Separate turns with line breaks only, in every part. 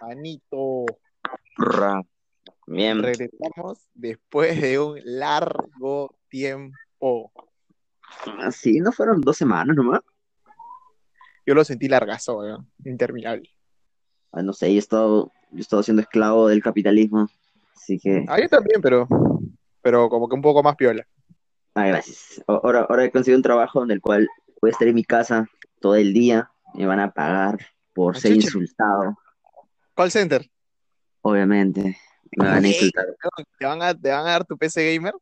Manito.
Bien.
regresamos después de un largo tiempo.
Sí, no fueron dos semanas nomás.
Yo lo sentí largazo, weón, interminable.
Ah, no sé, yo he estado, yo he estado siendo esclavo del capitalismo. Así que,
Ah, yo también, pero, pero como que un poco más piola.
ah, gracias. Ahora, ahora he conseguido un trabajo en el cual voy a estar en mi casa todo el día. Me van a pagar por
Ah,
ser
chucha.
insultado,
Call center.
obviamente. Me van a insultar.
¿Te van a, te van a dar tu PC gamer?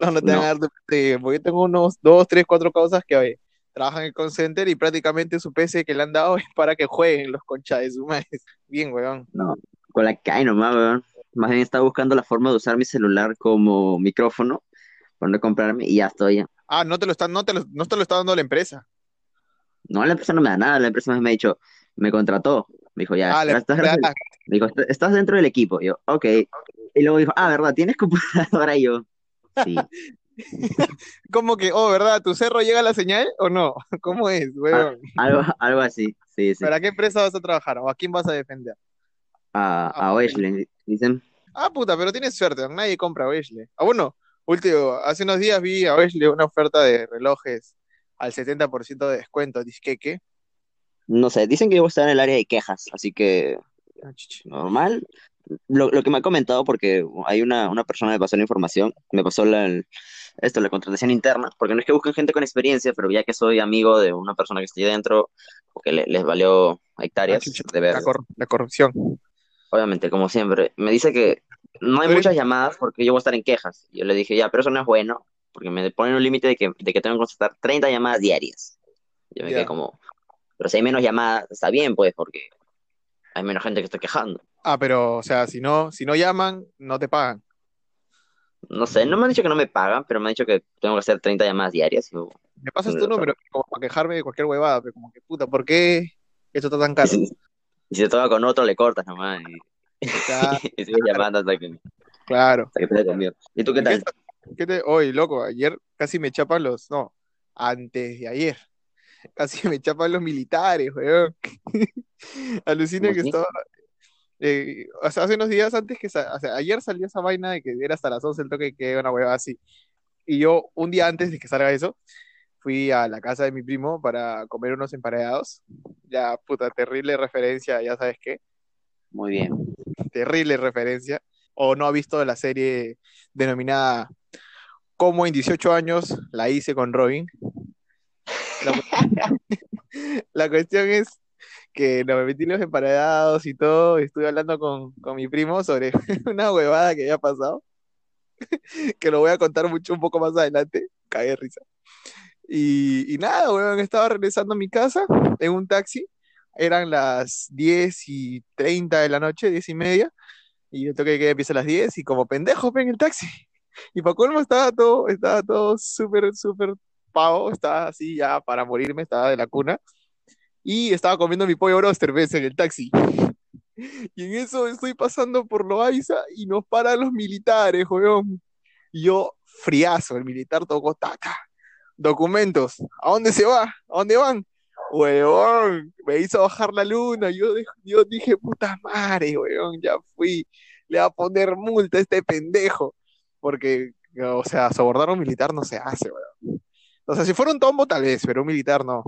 No, no te van
No.
a dar tu PC gamer, porque yo tengo unos dos, tres, cuatro causas que oye, trabajan en el call center y prácticamente su PC que le han dado es para que jueguen los conchas de su madre. Bien, weón.
No, con la que hay nomás, weón. Más bien estaba buscando la forma de usar mi celular como micrófono para no comprarme y ya estoy.
Ah, no te lo están, no te lo, no te lo está dando la empresa.
No, la empresa no me da nada, la empresa me ha dicho, me contrató. Me dijo, ya,
Ah,
estás, me dijo, "Est- estás dentro del equipo. Yo, ok. Y luego dijo, ah, ¿verdad? ¿Tienes computadora? Y yo, sí.
¿Cómo que, oh, verdad, tu cerro llega a la señal o no? ¿Cómo es, weón?
Algo, algo así, sí, sí.
¿Para qué empresa vas a trabajar o a quién vas a defender?
A, a Oeshle, dicen.
Ah, puta, pero tienes suerte, nadie compra a Wesley. Ah, bueno, último, hace unos días vi a Wesley una oferta de relojes al 70% de descuento, disqueque.
No sé, dicen que yo voy a estar en el área de quejas, así que
Ah,
normal. Lo, lo que me ha comentado, porque hay una, una persona me pasó la información, me pasó la, el- esto, la contratación interna, porque no es que busquen gente con experiencia, pero ya que soy amigo de una persona que estoy dentro, porque le- les valió
Ah,
hectáreas
chucha,
de ver,
la, cor- la corrupción.
obviamente, como siempre, me dice que no hay muchas llamadas porque yo voy a estar en quejas. Yo le dije, ya, pero eso no es bueno, porque me ponen un límite de que, de que tengo que contestar 30 llamadas diarias. Yo me
Ya.
quedé como, pero si hay menos llamadas, está bien, pues, porque hay menos gente que está quejando.
Ah, pero, o sea, si no, si no llaman, no te pagan.
No sé, no me han dicho que no me pagan, pero me han dicho que tengo que hacer 30 llamadas diarias. Y
Me pasas tu número como para quejarme de cualquier huevada, pero como que puta, ¿por qué esto está tan caro?
si, y si te toca con otro, le cortas nomás. Y,
Ya,
y sigues llamando hasta que,
claro.
hasta que te conmigo. ¿Y tú qué
¿Y
tal?
qué te, oye, loco, ayer casi me chapan los, no, antes de ayer, casi me chapan los militares, weón. Alucina
¿Cómo
que estaba, eh, o sea, hace unos días antes que, o sea, ayer salió esa vaina de que era hasta las 11 el toque que era una huevada así. Y yo, un día antes de que salga eso, fui a la casa de mi primo para comer unos emparedados. Ya, puta, terrible referencia, ya sabes qué,
Muy bien.
terrible referencia. O no ha visto la serie denominada Como en 18 años la hice con Robin. La, la cuestión es que no, me metí los emparedados y todo, y estuve hablando con, con mi primo sobre una huevada que había pasado, que lo voy a contar mucho un poco más adelante, cagué de risa. Y, y nada, weón, estaba regresando a mi casa en un taxi, eran las 10 y 30 de la noche, 10 y media, y yo toqué que empieza a las 10 y como pendejo ven el taxi. Y para colmo estaba todo, estaba todo súper, súper estaba así ya para morirme, estaba de la cuna. Y estaba comiendo mi pollo broster, ves, en el taxi. Y en eso estoy pasando por Loaiza y nos paran los militares, weón. Y yo, friazo, el militar tocó taca. Documentos, ¿a dónde se va? ¿A dónde van? Weón, me hizo bajar la luna. Yo, yo dije, puta madre, weón, ya fui. Le va a poner multa a este pendejo. Porque, o sea, sobornar a un militar no se hace, weón. O sea, si fuera un tombo, tal vez, pero un militar no.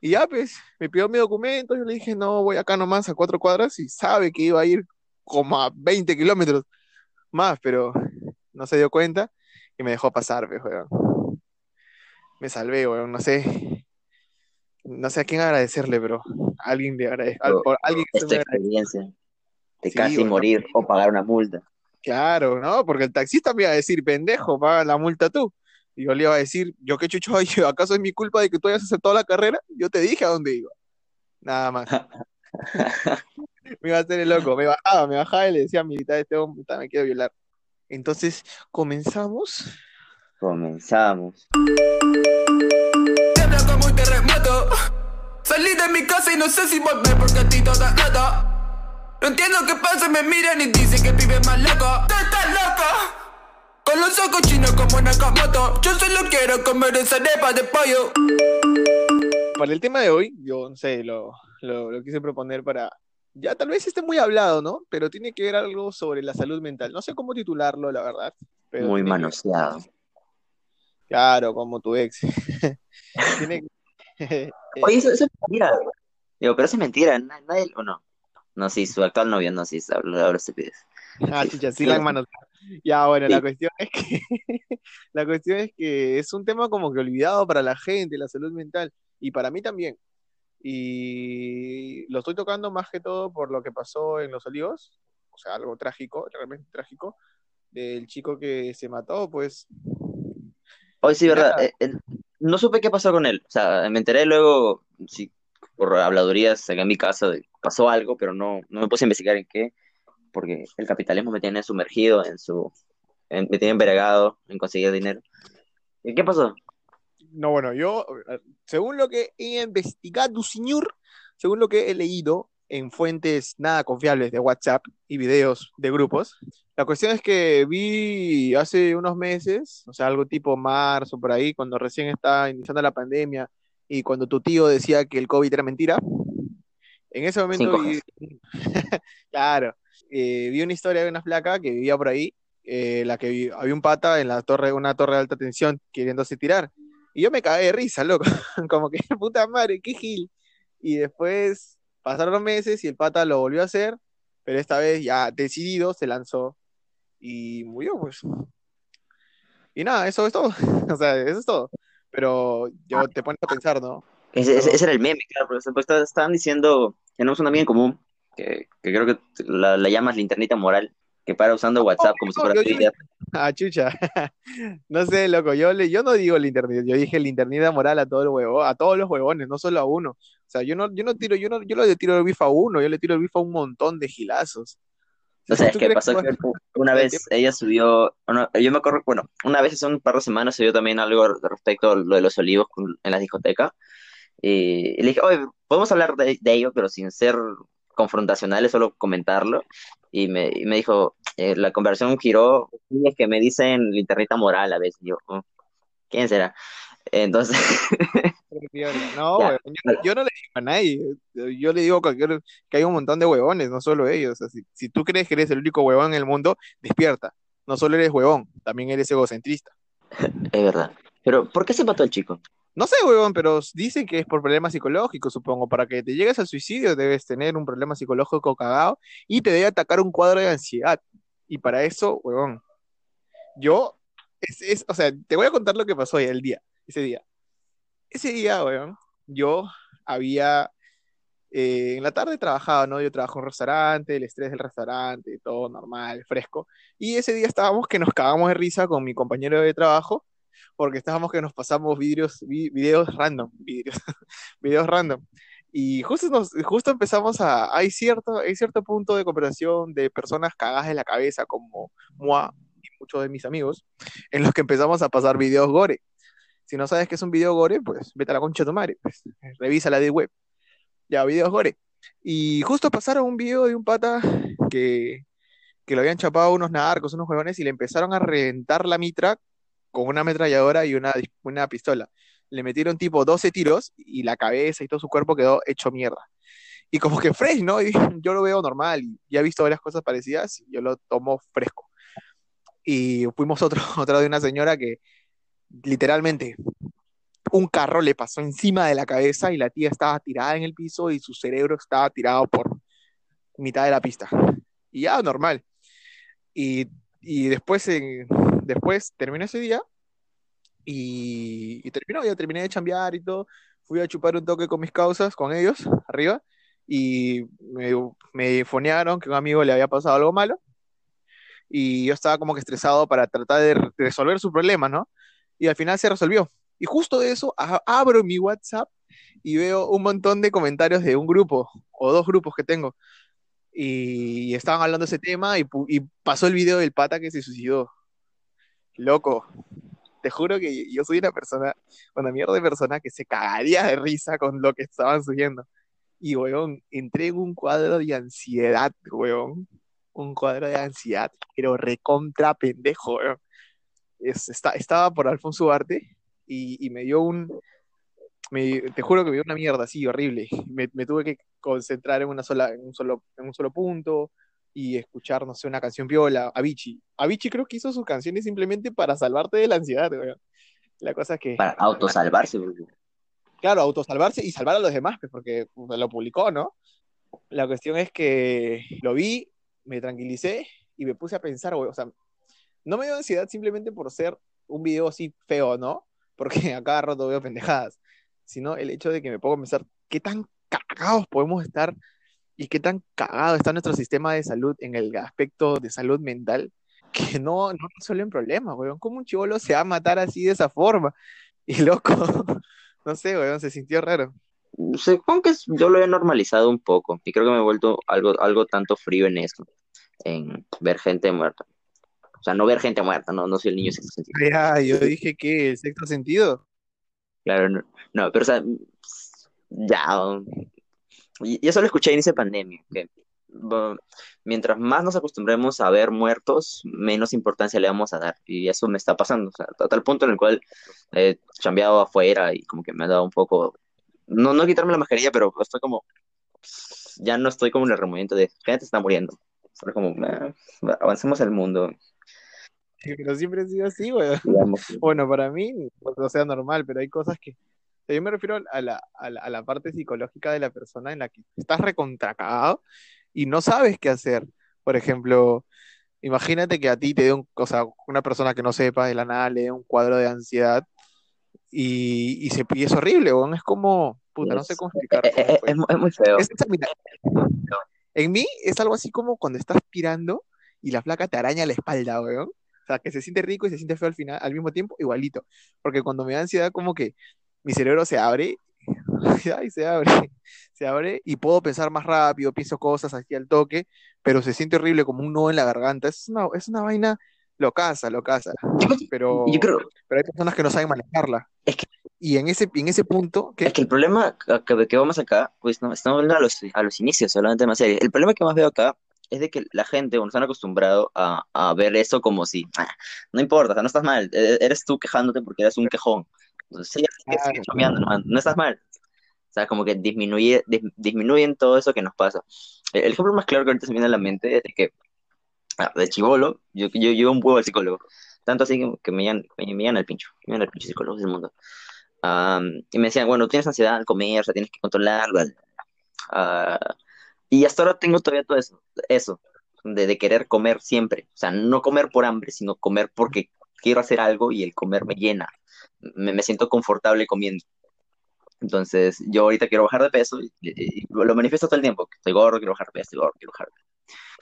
Y ya, pues, me pidió mi documento, yo le dije, no, voy acá nomás a cuatro cuadras y sabe que iba a ir como a 20 kilómetros más, pero no se dio cuenta y me dejó pasar, pues, weón. Me salvé, weón, no sé, no sé a quién agradecerle, pero a alguien le agradezco, al- por alguien que
Esta experiencia de
Sí,
casi morir o pagar una multa.
Claro, ¿no? Porque el taxista me iba a decir, pendejo, paga la multa tú. Y yo le iba a decir, yo qué chucho, ¿acaso es mi culpa de que tú hayas aceptado la carrera? Yo te dije a dónde iba. Nada más. me iba a hacer el loco, me bajaba, me bajaba y le decía, militar, este hombre me quiero violar. Entonces, comenzamos.
Comenzamos.
Tiembla como un terremoto. Salí de mi casa y no sé si volver porque a ti toda nota. No entiendo qué pasa, me miran y dicen que el pibe es más loco. ¡Tú estás loco! Con los ojos chinos como Nakamoto. Yo solo quiero comer esa arepa de pollo.
Para el tema de hoy, yo no sé, lo, lo, lo quise proponer para, ya tal vez esté muy hablado, ¿no? Pero tiene que ver algo sobre la salud mental. No sé cómo titularlo, la verdad. Pero
Muy
que-
manoseado.
Claro, como tu ex. Tiene que-
Oye, eso, eso es mentira. Digo, pero eso es mentira. na- Nadie, o no. No, sí, su actual novio, no, sí, habla habla estupidez.
Ah, chicha, sí la han manoseado. Ya, bueno,
Sí.
la cuestión es que la cuestión es que es un tema como que olvidado para la gente, la salud mental, y para mí también. Y lo estoy tocando más que todo por lo que pasó en Los Olivos, o sea, algo trágico, realmente trágico, del chico que se mató, pues.
Oye, sí, verdad. eh, eh, no supe qué pasó con él. O sea, me enteré luego, sí, por habladurías acá en mi casa, de pasó algo, pero no, no me puse a investigar en qué, porque el capitalismo me tiene sumergido en su, en- me tiene envergado en conseguir dinero. ¿Y qué pasó?
No, bueno, yo, eh, según lo que he investigado, señor, según lo que he leído en fuentes nada confiables de WhatsApp y videos de grupos, la cuestión es que vi hace unos meses, o sea, algo tipo marzo, por ahí, cuando recién estaba iniciando la pandemia y cuando tu tío decía que el COVID era mentira, en ese momento vi, claro, eh, vi una historia de una flaca que vivía por ahí, eh, la que vi- había un pata en la torre, una torre de alta tensión queriéndose tirar. Y yo me cagué de risa, loco. Como que, puta madre, qué gil. Y después pasaron meses y el pata lo volvió a hacer, pero esta vez ya decidido se lanzó y murió, pues. Y nada, eso es todo. O sea, eso es todo. Pero yo te pones a pensar, ¿no?
Ese, ese- ese era el meme, claro, porque estaban diciendo, tenemos una amiga en común, que, que creo que la, la llamas linternita moral, que para usando WhatsApp como si fuera
yo- yo-
Twitter.
Ah, chucha. No sé, loco, yo, le, yo no digo el internet, yo dije el internet moral a todos los huevos, a todos los huevones, no solo a uno. O sea, yo no, yo no tiro, yo no, yo le tiro el bifa a uno, yo le tiro el bifa a un montón de gilazos.
O sea, es
¿Tú
que pasó
que-
una vez ella subió, no, yo me acuerdo, bueno, una vez hace un par de semanas subió también algo respecto a lo de los olivos en la discoteca. Y, y le dije, oye, podemos hablar de, de ello, pero sin ser confrontacionales, solo comentarlo. Y me, y me dijo, eh, la conversación giró, y es que me dicen linternita moral a veces. Yo, "Mm, ¿quién será? Entonces,
No,
Ya.
yo, yo no le digo a nadie, yo le digo a cualquier, que hay un montón de huevones, no solo ellos. O sea, si, si tú crees que eres el único huevón en el mundo, despierta. No solo eres huevón, también eres egocentrista.
es verdad. Pero, ¿por qué se mató el chico?
No sé, huevón, pero dicen que es por problemas psicológicos, supongo. Para que te llegues al suicidio debes tener un problema psicológico cagado y te debe atacar un cuadro de ansiedad. Y para eso, huevón, yo, es, es- o sea, te voy a contar lo que pasó el día, ese día. Ese día, huevón, yo había, eh, en la tarde trabajaba, ¿no? Yo trabajo en un restaurante, el estrés del restaurante, todo normal, fresco. Y ese día estábamos que nos cagamos de risa con mi compañero de trabajo porque estábamos que nos pasamos vidrios, vi- videos random, videos, videos random. Y justo, nos, justo empezamos a, hay cierto, hay cierto punto de conversación de personas cagadas de la cabeza como Moa y muchos de mis amigos, en los que empezamos a pasar videos gore. Si no sabes qué es un video gore, pues vete a la concha de tu madre, pues, revisa la de web. Ya, videos gore. Y justo pasaron un video de un pata que, que lo habían chapado unos narcos, unos huevones, y le empezaron a reventar la mitra con una ametralladora y una, una pistola. Le metieron tipo 12 tiros y la cabeza y todo su cuerpo quedó hecho mierda. Y como que fresh, ¿no? Y yo lo veo normal y ya he visto varias cosas parecidas y yo lo tomo fresco. Y fuimos otro, otra de una señora que literalmente un carro le pasó encima de la cabeza y la tía estaba tirada en el piso y su cerebro estaba tirado por mitad de la pista. Y ya, normal. Y, y después, en- después terminó ese día y, y terminó, ya terminé de chambear y todo. Fui a chupar un toque con mis causas, con ellos, arriba, y me, me que a un amigo le había pasado algo malo. Y yo estaba como que estresado para tratar de re- de resolver su problema, ¿no? Y al final se resolvió. Y justo de eso abro mi WhatsApp y veo un montón de comentarios de un grupo o dos grupos que tengo. Y estaban hablando de ese tema y, y pasó el video del pata que se suicidó. Loco, te juro que yo soy una persona, una mierda de persona que se cagaría de risa con lo que estaban subiendo. Y, weón, entré en un cuadro de ansiedad, weón. Un cuadro de ansiedad, pero recontra pendejo, weón. Es- está- estaba por Alfonso Ugarte y, me dio un, me, te juro que me dio una mierda así, horrible. Me, me tuve que concentrar en un solo punto y escuchar, no sé, una canción viola, Avicii. Avicii creo que hizo sus canciones simplemente para salvarte de la ansiedad, weón. La cosa es que,
Para autosalvarse. porque-
claro, autosalvarse y salvar a los demás, pues, porque lo publicó, ¿no? La cuestión es que lo vi, me tranquilicé y me puse a pensar, güey, o sea, no me dio ansiedad simplemente por ser un video así feo, ¿no? Porque a cada rato veo pendejadas, sino el hecho de que me pongo a pensar qué tan cagados podemos estar y qué tan cagado está nuestro sistema de salud en el aspecto de salud mental que no, no resuelven problemas, weón. ¿Cómo un chivolo se va a matar así de esa forma? Y loco, no sé, weón, se sintió raro.
Supongo que yo lo he normalizado un poco y creo que me he vuelto algo, algo tanto frío en eso, en ver gente muerta. O sea, no ver gente muerta, no, no soy el niño sexto sentido.
Ya, yo dije que el sexto sentido.
Claro, no, no, pero o sea, ya. Y eso lo escuché a inicio de pandemia, que mientras más nos acostumbremos a ver muertos, menos importancia le vamos a dar. Y eso me está pasando, o sea, a tal punto en el cual he chambeado afuera y como que me ha dado un poco, no, no quitarme la mascarilla, pero estoy como, ya no estoy como en el removimiento de gente está muriendo. Solo como, "Ah, avancemos el mundo,
Pero siempre ha sido así,
digamos.
Bueno, para mí, pues, o sea, normal, pero hay cosas que... sea, yo me refiero a la, a la, a la parte psicológica de la persona en la que estás recontracagado y no sabes qué hacer. Por ejemplo, imagínate que a ti te dé un, o sea, una persona que no sepa de la nada le dé un cuadro de ansiedad y, y, se, y es horrible, weón. Es como, puta, no sé cómo explicar.
Es, es- es mu- es muy feo.
Mira, en mí es algo así como cuando estás pirando y la flaca te araña la espalda, weón. O sea, que se siente rico y se siente feo al final, al mismo tiempo, igualito. Porque cuando me da ansiedad, como que mi cerebro se abre, ay, se abre, se abre y puedo pensar más rápido, pienso cosas aquí al toque, pero se siente horrible como un nudo en la garganta. Es una, es una vaina locaza, locaza.
Yo,
Pero,
yo creo,
pero hay personas que no saben manejarla.
Es que-
Y en ese, en ese punto,
Es que el problema que, que- vamos acá, pues no, estamos hablando a los, a los inicios, solamente más serio. El problema que más veo acá es de que la gente, bueno, están acostumbrados a, a ver eso como si, "Ah, no importa, o sea, no estás mal, e- eres tú quejándote porque eres un quejón. Sigue, sigue
Claro.
chambeando, nomás, no estás mal. O sea, como que disminuye, dis- disminuyen todo eso que nos pasa. El, el ejemplo más claro que ahorita se viene a la mente es de que, ah, de chivolo, yo, yo, yo un huevo al psicólogo. Tanto así que, que me llegan, me, me llegan al pincho, me llegan al pincho psicólogos del mundo. Am, y me decían, bueno, tienes ansiedad al comer, o sea, tienes que controlarlo. Ah, y hasta ahora tengo todavía todo eso, eso de, de querer comer siempre. O sea, no comer por hambre, sino comer porque quiero hacer algo y el comer me llena. Me, me siento confortable comiendo. Entonces, yo ahorita quiero bajar de peso y, y- y lo manifiesto todo el tiempo. Estoy gordo, quiero bajar de peso, estoy gordo, quiero bajar de peso.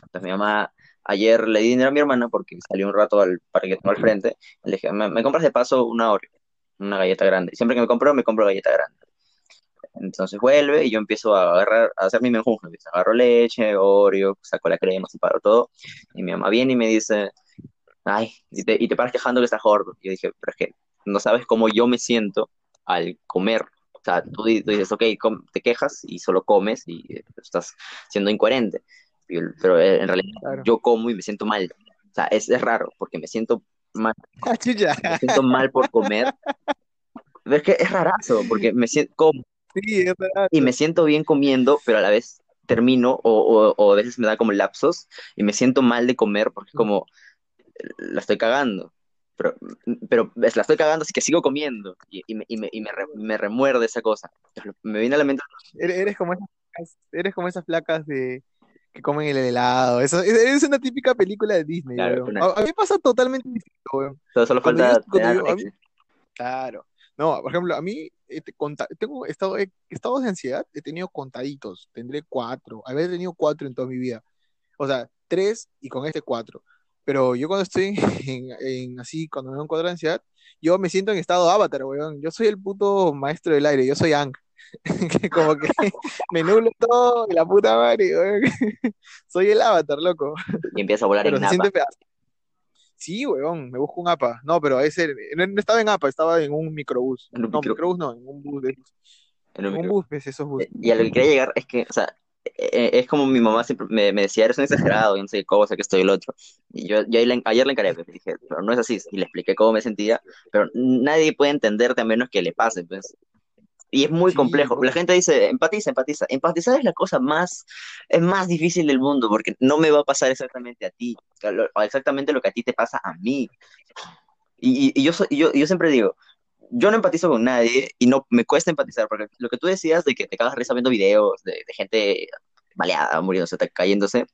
Entonces, mi mamá, ayer le di dinero a mi hermana porque salió un rato al parque al frente. Le dije, ¿me, me compras de paso una Oreo? Una galleta grande. Siempre que me compro, me compro galleta grande. Entonces vuelve y yo empiezo a agarrar, a hacer mi menjunje. Agarro leche, Oreo, saco la crema, separo todo. Y mi mamá viene y me dice, ay, y te, y te paras quejando que estás gordo. Y yo dije, pero es que no sabes cómo yo me siento al comer. O sea, tú, tú dices, ok, com- te quejas y solo comes y eh, estás siendo incoherente. Pero eh, en realidad
Claro.
yo como y me siento mal. O sea, es, es raro porque me siento mal,
Ah,
me siento mal por comer. Pero es que es rarazo porque me siento como
Sí, es
y me siento bien comiendo, pero a la vez termino o, o, o a veces me da como lapsos y me siento mal de comer porque como la estoy cagando. Pero, pero es- la estoy cagando, así que sigo comiendo y, y me, y me, y me, re- me remuerde esa cosa. Me viene a la mente
Eres, como esas, eres como esas placas de que comen el helado. Eso, es, una típica película de Disney,
Claro,
weón.
una-
A, a mí pasa totalmente distinto, weón.
Solo, solo
Cuando
falta
yo- cuando
tener
yo- a mí-
anorexia.
Claro. No, por ejemplo, a mí te conta- tengo estado, estados de ansiedad, he tenido contaditos, tendré cuatro, haber tenido cuatro en toda mi vida. O sea, tres y con este cuatro. Pero yo cuando estoy en, en así, cuando me da un cuadro de ansiedad, yo me siento en estado avatar, weón. Yo soy el puto maestro del aire, yo soy Ang. Que como que me nublo todo y la puta madre, weón. Soy el avatar, loco.
Y empieza a volar
Pero
en
fea. Sí, weón, me busco un APA. No, pero ese, no, no estaba en APA, estaba en un microbús.
En un
No,
micro-
microbús no, en un bus de
en un
En un bus, ¿ves? Esos bus.
Y a lo que quería llegar es que, o sea, es como mi mamá siempre me, me decía, eres un exagerado, y no sé qué cosa, que esto y el otro. Y yo, yo le- ayer le encaré, pues, le dije, pero no es así, y le expliqué cómo me sentía, pero nadie puede entenderte a menos que le pase, pues. Y es muy
Sí,
complejo. La gente dice, empatiza, empatiza. Empatizar es la cosa más, es más difícil del mundo porque no me va a pasar exactamente a ti, o exactamente lo que a ti te pasa a mí. Y, y- y yo, soy- yo, yo siempre digo, yo no empatizo con nadie y no me cuesta empatizar porque lo que tú decías de que te cagas risa viendo videos de, de gente baleada, muriéndose, cayéndose,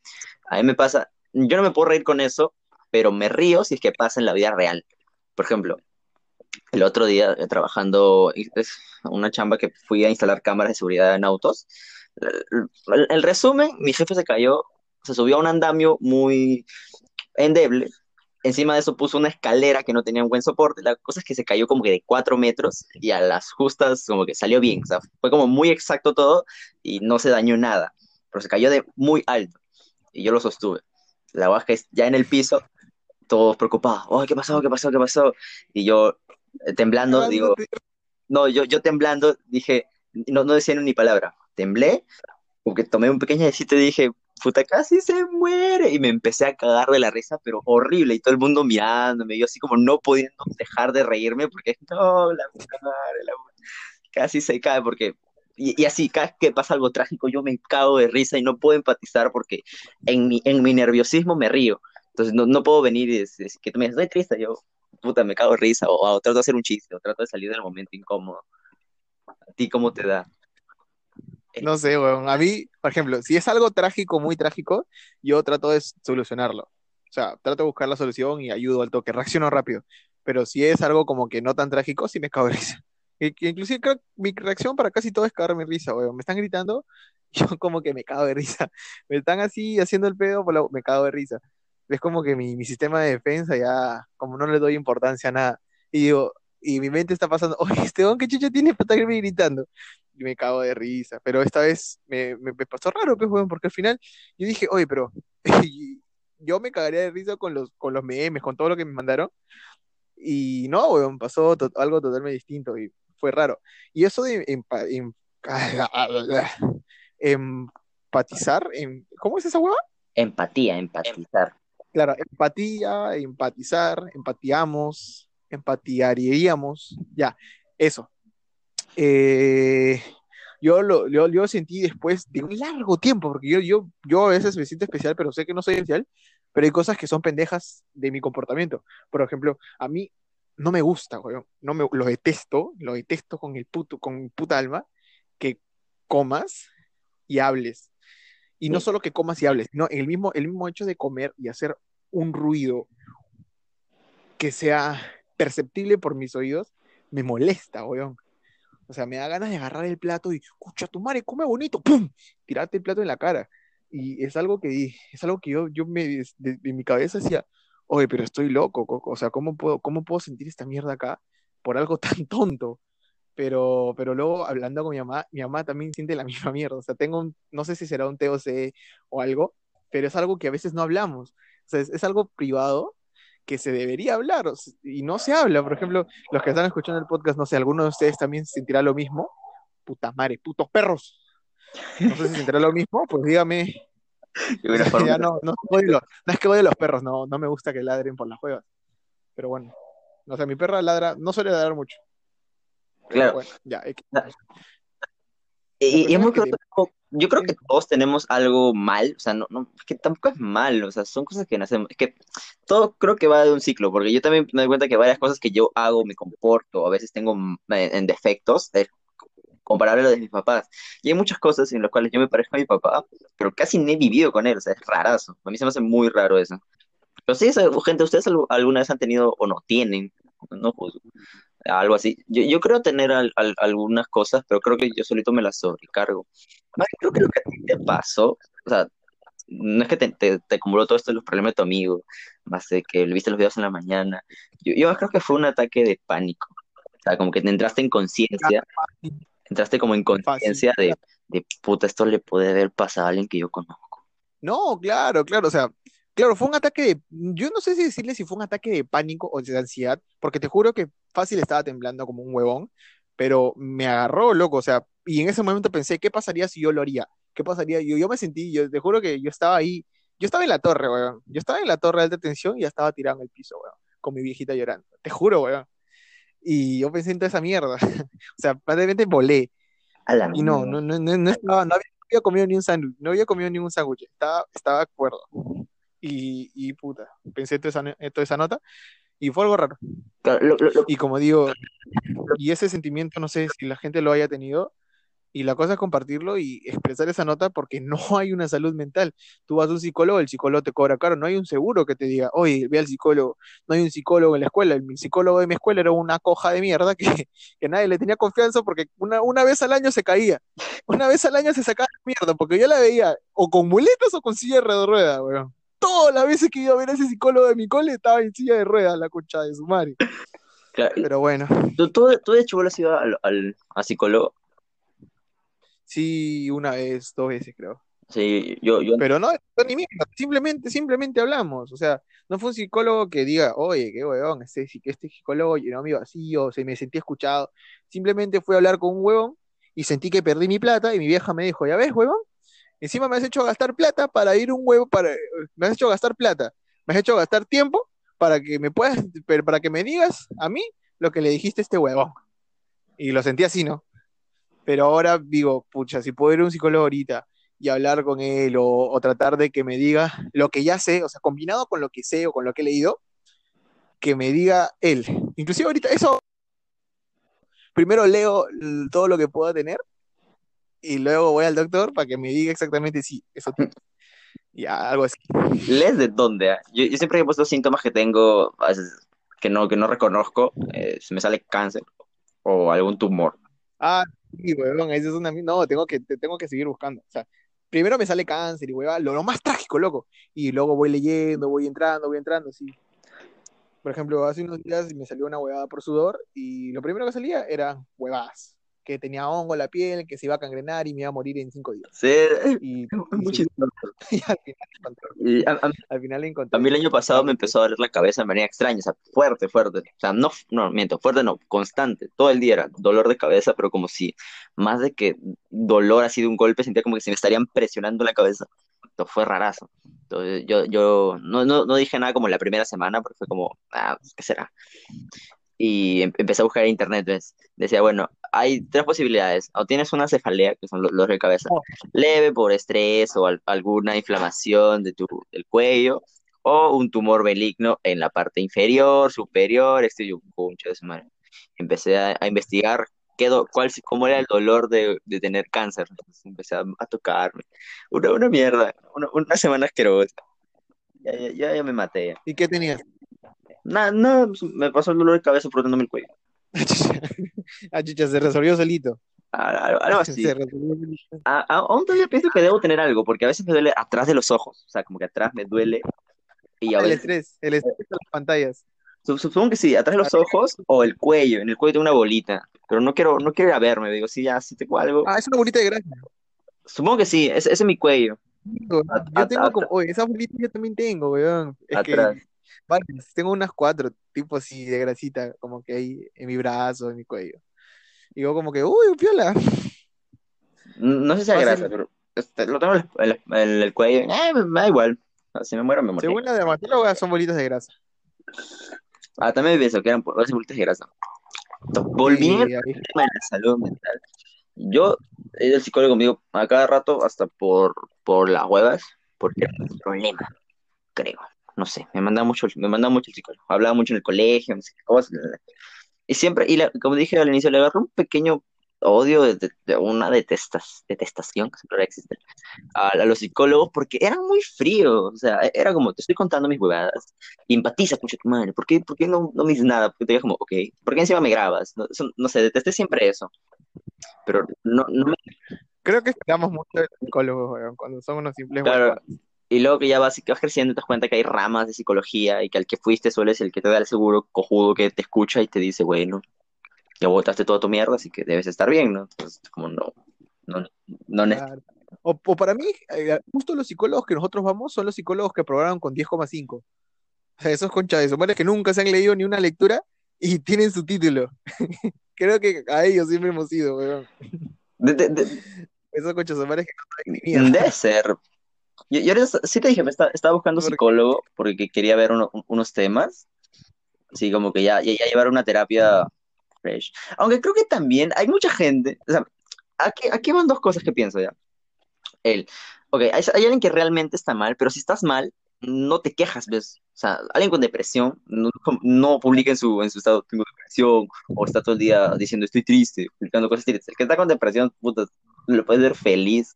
a mí me pasa, yo no me puedo reír con eso, pero me río si es que pasa en la vida real. Por ejemplo, el otro día eh, trabajando, una chamba que fui a instalar cámaras de seguridad en autos. El, el- el resumen, mi jefe se cayó, se subió a un andamio muy endeble. Encima de eso puso una escalera que no tenía un buen soporte. La cosa es que se cayó como que de cuatro metros y a las justas como que salió bien. O sea, fue como muy exacto todo y no se dañó nada. Pero se cayó de muy alto y yo lo sostuve. La verdad es ya en el piso, todos preocupados. Oh, ¿qué pasó? ¿Qué pasó? ¿Qué pasó? Y yo eh, temblando, digo, no, yo, yo temblando dije, no, no decía ni palabra. Temblé, porque tomé un pequeño besito y dije, puta, casi se muere. Y me empecé a cagar de la risa, pero horrible. Y todo el mundo mirándome, yo así como no pudiendo dejar de reírme, porque no, la puta madre, la puta- casi se cae, porque. Y, y así, cada vez que pasa algo trágico, yo me cago de risa y no puedo empatizar porque en mi, en mi nerviosismo me río. Entonces no, no puedo venir y decir que tú me dices, estoy triste, yo, puta, me cago de risa, o, o trato de hacer un chiste, o trato de salir del momento incómodo. ¿A ti cómo te da?
No sé, weón. A mí, por ejemplo, si es algo trágico, muy trágico, yo trato de solucionarlo. O sea, trato de buscar la solución y ayudo al toque, reacciono rápido. Pero si es algo como que no tan trágico, sí me cago de risa. Inclusive creo que mi reacción para casi todo es cagarme risa, weón. Me están gritando, yo como que me cago de risa. Me están así haciendo el pedo, me cago de risa. Es como que mi, mi sistema de defensa ya, como no le doy importancia a nada. Y digo, y mi mente está pasando, oye, este weón, ¿qué chucha tiene para estarme gritando? Y me cago de risa. Pero esta vez me, me, me pasó raro, pues, weón, porque al final yo dije, oye, pero yo me cagaría de risa con los, con los memes, con todo lo que me mandaron. Y no, weón, pasó to- algo totalmente distinto y fue raro. Y eso de em- empatizar, em- ¿cómo es esa hueva?
Empatía, empatizar.
Claro, empatía, empatizar, empatiamos, empatiaríamos, ya, eso. Eh, yo lo, yo, yo sentí después de un largo tiempo, porque yo, yo, yo a veces me siento especial, pero sé que no soy especial, pero hay cosas que son pendejas de mi comportamiento. Por ejemplo, a mí no me gusta, weón, no me, lo detesto, lo detesto con el puto, con mi puta alma, que comas y hables. Y no solo que comas y hables, sino el mismo, el mismo hecho de comer y hacer un ruido que sea perceptible por mis oídos, me molesta, weón. O sea, me da ganas de agarrar el plato y, escucha tu madre, come bonito, ¡pum! Tirarte el plato en la cara. Y es algo que, es algo que yo, yo me, de, de mi cabeza decía, oye, pero estoy loco. O sea, ¿cómo puedo, cómo puedo sentir esta mierda acá por algo tan tonto? Pero, pero luego hablando con mi mamá, mi mamá también siente la misma mierda. O sea, tengo un, no sé si será un TOC o algo, pero es algo que a veces no hablamos. O sea, es, es algo privado que se debería hablar y no se habla. Por ejemplo, los que están escuchando el podcast, no sé, alguno de ustedes también sentirá lo mismo. Puta madre, putos perros. No sé si sentirá lo mismo, pues dígame. Ya no, no, odio los- no es que odie los perros, no, no me gusta que ladren por las juegas. Pero bueno, o sea, mi perra ladra, no suele ladrar mucho. Pero
Claro.
bueno, ya, X.
Y, y es muy curioso, yo creo que todos tenemos algo mal, o sea, no, no, que tampoco es mal, o sea, son cosas que nacemos, es que todo creo que va de un ciclo, porque yo también me doy cuenta que varias cosas que yo hago, me comporto, a veces tengo mm, eh, en defectos, es comparable a lo de mis papás, y hay muchas cosas en las cuales yo me parezco a mi papá, pero casi ni he vivido con él, o sea, es rarazo, a mí se me hace muy raro eso. Pero sí, esa- gente, ¿ustedes al- alguna vez han tenido o no tienen, no juzgo, algo así? Yo, yo creo tener al- al- algunas cosas, pero creo que yo solito me las sobrecargo. Más creo que lo que a ti te pasó, o sea, no es que te, te, te acumuló todo esto de los problemas de tu amigo, más de que le viste los videos en la mañana. Yo, yo creo que fue un ataque de pánico. O sea, como que te entraste en conciencia, entraste como en conciencia de, de puta, esto le puede haber pasado a alguien que yo conozco.
No, claro, claro, o sea, claro, fue un ataque de, yo no sé si decirle si fue un ataque de pánico o de ansiedad, porque te juro que fácil estaba temblando como un huevón, pero me agarró, loco, o sea, y en ese momento pensé, ¿qué pasaría si yo lo haría? ¿Qué pasaría? Yo, yo me sentí, yo te juro que yo estaba ahí, yo estaba en la torre, weón, yo estaba en la torre de alta tensión y ya estaba tirado en el piso, weón, con mi viejita llorando, te juro, weón. Y yo pensé en toda esa mierda. O sea, prácticamente volé. Y no, no, no, no, no estaba, no había, no había comido ni un sándwich, no había comido ningún sándwich, estaba, estaba de acuerdo. Y, y puta, pensé toda esa, toda esa nota y fue algo raro.
Claro, lo- lo- lo-
Y como digo, y ese sentimiento no sé si la gente lo haya tenido, y la cosa es compartirlo y expresar esa nota porque no hay una salud mental. Tú vas a un psicólogo, el psicólogo te cobra caro, no hay un seguro que te diga, oye, ve al psicólogo, no hay un psicólogo en la escuela, el psicólogo de mi escuela era una coja de mierda que, que nadie le tenía confianza porque una, una vez al año se caía, una vez al año se sacaba mierda, porque yo la veía o con muletas o con silla de ruedas, weón. Todas las veces que iba a ver a ese psicólogo de mi cole estaba en silla de ruedas, la concha de su madre.
claro,
Pero bueno,
¿Tú, tú, tú de hecho has ido al, al, a psicólogo?
sí, una vez, dos veces creo.
Sí, yo, yo,
Pero no, no ni mierda, simplemente, simplemente hablamos. O sea, no fue un psicólogo que diga, oye, qué huevón, este, este psicólogo llenó mi vacío, se me sentí escuchado. Simplemente fui a hablar con un huevón y sentí que perdí mi plata y mi vieja me dijo, ya ves, huevón, encima me has hecho gastar plata para ir un huevo, para, me has hecho gastar plata, me has hecho gastar tiempo para que me puedas, para que me digas a mí lo que le dijiste a este huevón. Y lo sentí así, ¿no? Pero ahora digo, pucha, si puedo ir a un psicólogo ahorita y hablar con él o, o tratar de que me diga lo que ya sé, o sea, combinado con lo que sé o con lo que he leído, que me diga él. Inclusive ahorita eso, primero leo todo lo que pueda tener y luego voy al doctor para que me diga exactamente si eso. Ya, algo así.
¿lees de dónde? ah? Yo, yo siempre he puesto síntomas que tengo, que no, que no reconozco, eh, se me sale cáncer o algún tumor.
Ah, sí, huevón, esa es una... No, tengo que, te- tengo que seguir buscando. O sea, primero me sale cáncer y hueva, lo, lo más trágico, loco. Y luego voy leyendo, voy entrando, voy entrando, sí. Por ejemplo, hace unos días me salió una huevada por sudor y lo primero que salía eran huevadas. Que tenía hongo en la piel, que se iba a cangrenar y me iba a morir en cinco días.
Sí, es
Y, y
muy
sí,
chistoso.
y al final encontré.
Y a, a-
Al final encontré.
a mí el año pasado me empezó a doler la cabeza de manera extraña, o sea, fuerte, fuerte. O sea, no, no, miento, fuerte no, constante. Todo el día era dolor de cabeza, pero como si más de que dolor así de un golpe, sentía como que se me estarían presionando la cabeza. Esto fue rarazo. Entonces, yo, yo no, no, no dije nada como la primera semana, porque fue como, ah, ¿qué será? Y em- empecé a buscar en internet, ¿ves? Decía, bueno, hay tres posibilidades. O tienes una cefalea, que son los dolores de cabeza,
Oh.
leve por estrés o al- alguna inflamación de tu, del cuello, o un tumor benigno en la parte inferior, superior, este y un de su madre. Empecé a, a investigar qué do- cuál, cómo era el dolor de, de tener cáncer. Entonces empecé a, a tocarme. Una, una mierda, una, una semana asquerosa. Ya, ya, ya me maté.
¿Y qué tenías?
Nada, no, me pasó el dolor de cabeza frotándome el cuello.
Ah, chicha, se resolvió solito.
A- a- Algo así.
Se resolvió solito.
A- a- aún todavía pienso que debo tener algo, porque a veces me duele atrás de los ojos. O sea, como que atrás me duele. Y a
El
veces,
estrés, el estrés de las pantallas.
su- supongo que sí, atrás de los ojos o el cuello. En el cuello tengo una bolita. Pero no quiero, no quiero ir a verme. Digo, sí, ya, si tengo algo.
Ah, es una bolita de grasa.
Supongo que sí, ese, es mi cuello.
Yo tengo como, oye, esas bolitas yo también tengo, weón. Es
atrás.
que, tengo unas cuatro, tipo así de grasita, como que ahí en mi brazo, en mi cuello. Y yo como que, uy, piola.
No sé si es grasa, pero este, lo tengo en el, cuello. Eh, me, da igual. Si me muero, me morí.
Según la dermatóloga, son bolitas de grasa.
Ah, también pienso que eran bolitas de grasa. Volviendo
Sí,
de la salud mental. Yo he ido al psicólogo conmigo a cada rato, hasta por, por las huevas, porque era un problema, creo. No sé, me mandaba mucho, me mandaba mucho el psicólogo. Hablaba mucho en el colegio, no sé qué cosas. Y siempre, y la- como dije al inicio, le agarré un pequeño odio, de, de- de una detestas, detestación, que siempre existe, a, a los psicólogos, porque eran muy fríos. O sea, era como, te estoy contando mis huevadas, y empatizas mucho tu madre. ¿Por qué, por qué no, no me dices nada? Porque te digo como, ok, ¿por qué encima me grabas? No, eso- no sé, detesté siempre eso. Pero no, no me...
Creo que esperamos mucho de los psicólogos, weón, cuando son unos simples
Claro.
huevones.
Y luego que ya vas, vas creciendo, te das cuenta que hay ramas de psicología y que al que fuiste suele ser el que te da el seguro cojudo que te escucha y te dice, bueno, ya botaste toda tu mierda, así que debes estar bien, ¿no? Entonces, como no, no, no,
Claro. O, o para mí, eh, justo los psicólogos que nosotros vamos son los psicólogos que probaron con 10,5. O sea, esos conchas de su madre que nunca se han leído ni una lectura y tienen su título. Creo que a ellos siempre hemos ido, weón.
de- de- de-
Esos conchas de su madre que no saben ni mierda.
debe ser. Yo, yo ahorita sí te dije, me está- estaba buscando
¿Por qué?
psicólogo porque quería ver uno- unos temas, así como que ya, ya, ya llevar una terapia fresh. Aunque creo que también hay mucha gente, o sea, aquí, aquí van dos cosas que pienso ya. El, ok, hay, hay alguien que realmente está mal, pero si estás mal, no te quejas, ¿ves? O sea, alguien con depresión no, no publica en su, en su estado, tengo depresión, o está todo el día diciendo estoy triste, publicando cosas tristes. El que está con depresión, puta, lo puede ver feliz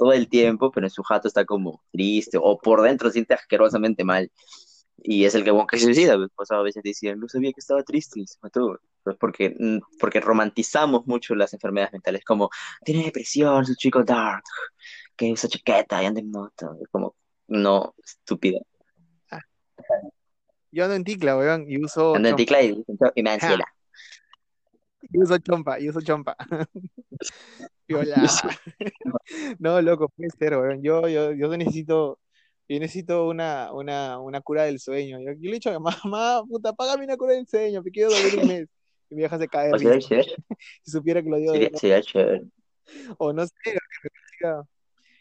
todo el tiempo, pero en su jato está como triste, o por dentro siente asquerosamente mal. Y es el que, bueno, que se suicida, ¿ves? Pues a veces decían, no sabía que estaba triste y se mató. Pues porque, mm, porque romantizamos mucho las enfermedades mentales, como, tiene depresión, su chico dark, que usa chaqueta y anda en moto. Es como, no, estúpida.
Yo ando en ticla, weón, y uso
Ando en ticla y, y me da ansiedad.
Y uso chompa, y uso chompa. Piola. No, loco, puede ser, weón. Yo, yo, yo necesito, yo necesito una, una, una cura del sueño. Yo, yo le he dicho a mi mamá, puta, págame una cura del sueño, me quiero dormir un mes. Y mi vieja se cae
O sea, chévere,
Si supiera que lo
sería, sería chévere.
O no sé, que me consiga,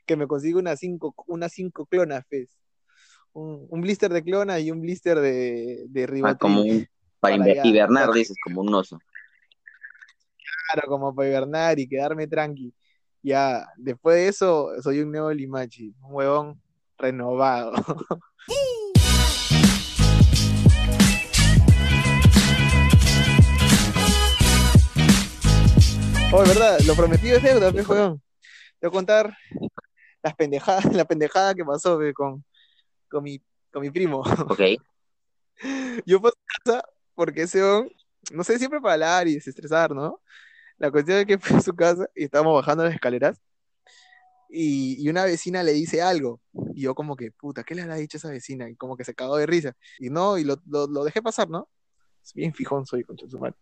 que me consiga unas cinco, unas cinco clonas, pues. Un, un blister de clona y un blister de, de
Ah, como
ribotril.
un, para hibernar, dices, como un oso.
Claro, como para hibernar y quedarme tranqui. Ya, después de eso, soy un nuevo Limachi, un huevón renovado. Oh, verdad, lo prometido es deuda, pues, huevón. Te voy a contar las pendejadas, la pendejada que pasó pe, con, con mi, con mi primo.
Ok,
Yo su casa porque ese huevón, no sé, siempre para hablar y desestresar, ¿no? La cuestión es que fui a su casa y estábamos bajando las escaleras y, y una vecina le dice algo. Y yo como que, puta, ¿qué le habrá dicho esa vecina? Y como que se cagó de risa. Y no, y lo, lo, lo dejé pasar, ¿no? Es bien fijón soy, de su madre.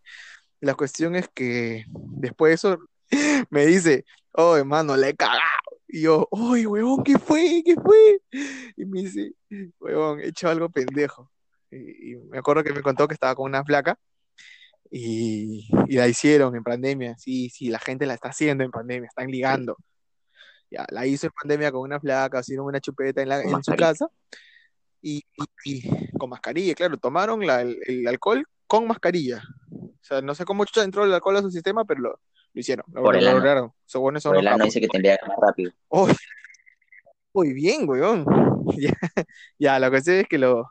La cuestión es que después de eso me dice, oh, hermano, le he cagado. Y yo, uy, huevón, ¿qué fue? ¿Qué fue? Y me dice, huevón, he hecho algo pendejo. Y, y me acuerdo que me contó que estaba con una flaca y, y la hicieron en pandemia. Sí, sí, la gente la está haciendo en pandemia, están ligando. Ya, la hizo en pandemia con una flaca, hicieron una chupeta en, la,
Con
en su casa y, y- y con mascarilla, claro, tomaron la- el, el alcohol con mascarilla. O sea, no sé cómo chucha entró el alcohol a su sistema, pero lo, lo hicieron, lo,
Por
lo
el ano.
lograron. Esos buenos son
Por el dice que te envía más rápido.
Uy, muy bien, weón. Ya, ya, la cuestión es que lo.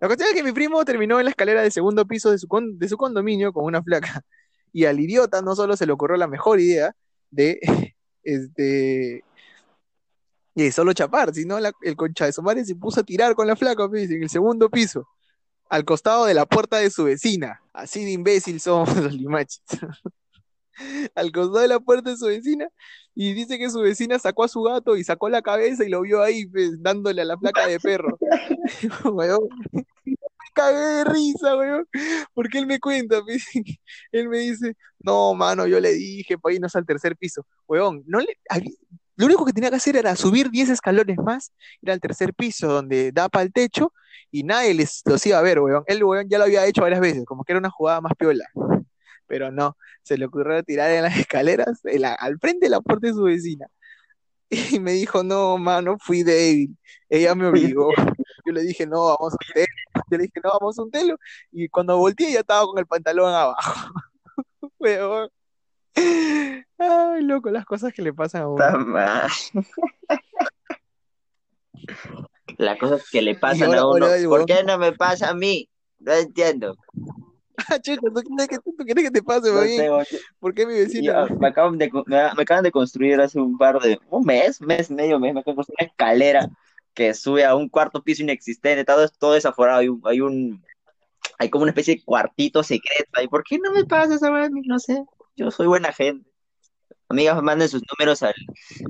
La cuestión es que mi primo terminó en la escalera del segundo piso de su, con- de su condominio con una flaca. Y al idiota no solo se le ocurrió la mejor idea de este de solo chapar, sino la- el concha de su madre se puso a tirar con la flaca, pues, en el segundo piso, al costado de la puerta de su vecina. Así de imbécil somos los limachis. al costado de la puerta de su vecina y dice que su vecina sacó a su gato y sacó la cabeza y lo vio ahí, pues, dándole a la placa de perro. Cagué de risa, weón, porque él me cuenta, pues, él me dice, no, mano, yo le dije para irnos al tercer piso. Weón, no le, lo único que tenía que hacer era subir 10 escalones más, ir al tercer piso donde da para el techo y nadie les los iba a ver, weón. Él, weón, ya lo había hecho varias veces, como que era una jugada más piola. Pero no, se le ocurrió tirar en las escaleras en la- al frente de la puerta de su vecina. Y me dijo, no, mano, fui débil. Ella me obligó. Yo le dije, no, vamos a telo. Yo le dije, no, vamos a un telo. Y cuando volteé ya estaba con el pantalón abajo. Weón. Ay, loco, las cosas que le pasan a uno.
Las cosas que le pasan a uno.
el
¿Por qué no me pasa a mí? No entiendo.
Ah, chucha, ¿tú quieres que, tú quieres que te pase,
No sé.
¿Por qué mi vecino?
Yo- me, acaban de, me acaban de construir hace un par de, un mes, mes, medio mes, me acaban de construir una escalera que sube a un cuarto piso inexistente, todo, todo desaforado, hay un, hay un, hay como una especie de cuartito secreto ahí. ¿Por qué no me pasa esa? No sé, yo soy buena gente. Amigas, manden sus números al,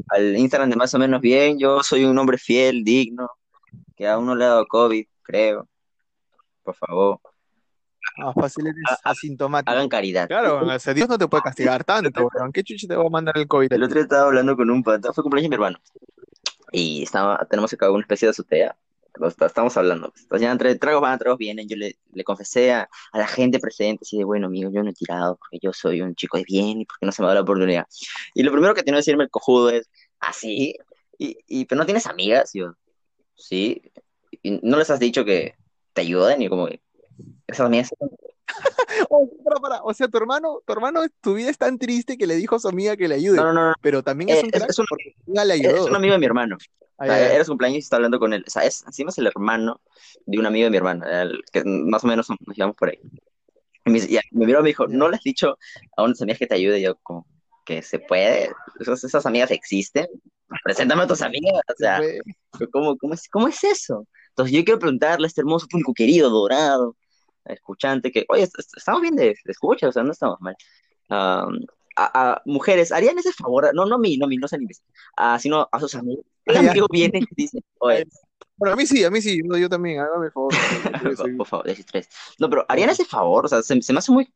al Instagram de más o menos bien, yo soy un hombre fiel, digno, que aún no le ha dado COVID, creo. Por favor,
Más fácil eres asintomático.
hagan caridad.
Claro, o sea, Dios no te puede castigar tanto, weón. ¿Qué chucha te va a mandar el COVID?
El otro día estaba hablando con un pata, fue cumpleaños de mi hermano. Y estaba, tenemos acá una especie de azotea. Está- Estamos hablando. pues. Entonces ya entre tragos van, tragos vienen. Yo le, le confesé a, a la gente presente, así de, bueno, amigo, yo no he tirado porque yo soy un chico de bien y porque no se me da la oportunidad. Y lo primero que tiene que decirme el cojudo es, ¿así? Y, y, pero no tienes amigas. Yo, sí. Y no les has dicho que te ayuden y como que esas amigas
O, para, para, O sea, tu hermano, tu hermano, tu vida es tan triste que le dijo a su amiga que le ayude.
No, no, no.
Pero también es
Eh,
un
es- es un-
le
Es
ayudó.
un amigo de mi hermano.
Ah,
O sea,
ya.
era su cumpleaños y está hablando con él. O sea, es, encima es el hermano de un amigo de mi hermano, el que más o menos nos llevamos por ahí. Y me, y me miró y me dijo. ¿no le has dicho a unas amigas que te ayude? Y yo, como, que se puede. Esas, esas amigas existen. Preséntame a tus amigas. O sea, ¿cómo, cómo, es, ¿cómo es eso? Entonces yo quiero preguntarle a este hermoso público querido, dorado, escuchante, que, oye, est- est- estamos bien de, de escucha, o sea, no estamos mal. Am, a, a mujeres, ¿harían ese favor? No, no a mí, no a mí, no sean imbéciles, ah, sino a sus amigos. El
ya.
amigo viene y dice, oye,
Bueno, a mí sí, a mí sí. Yo, yo también, hágame el favor.
por favor, 13. No, pero ¿harían ese favor? O sea, se, se me hace muy